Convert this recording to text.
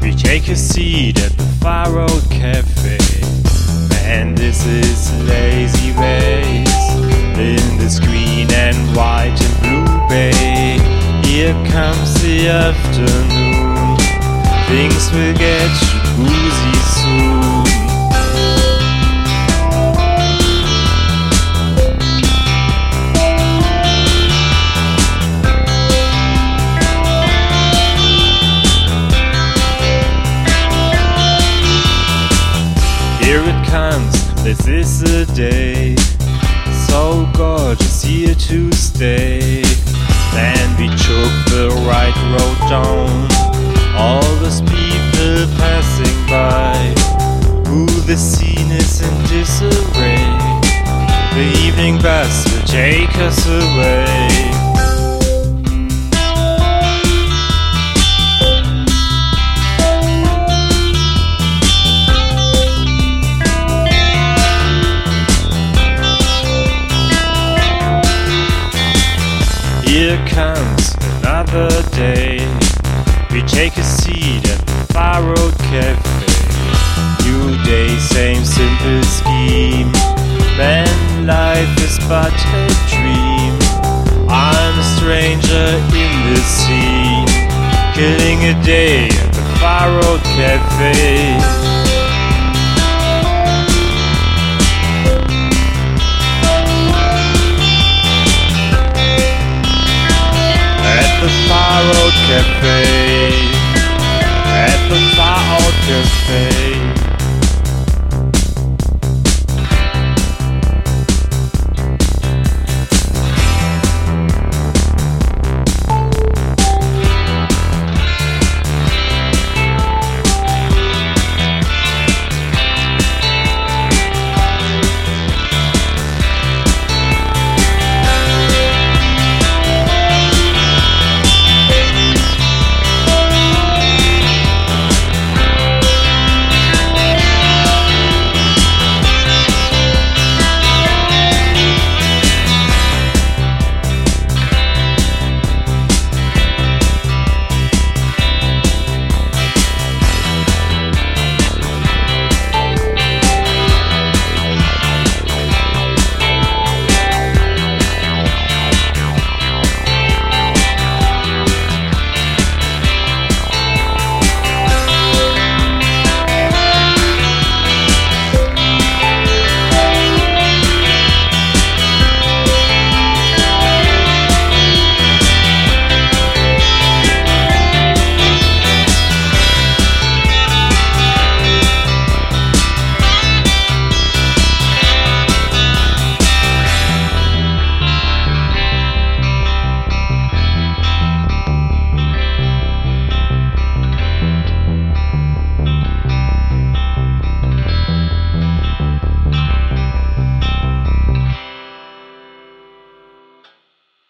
we take a seat at the Far Cafe. Man, this is lazy ways in this green and white and blue bay. Here comes the afternoon, things will get boozy soon. This is the day. So gorgeous here to stay. Then we took the right road down. All those people passing by. Ooh, the scene is in disarray. The evening bus will take us away. Here comes another day. We take a seat at the Far Out Cafe. New day, same simple scheme. Man, life is but a dream. I'm a stranger in this scene, killing a day at the Far Out Cafe. Cafe.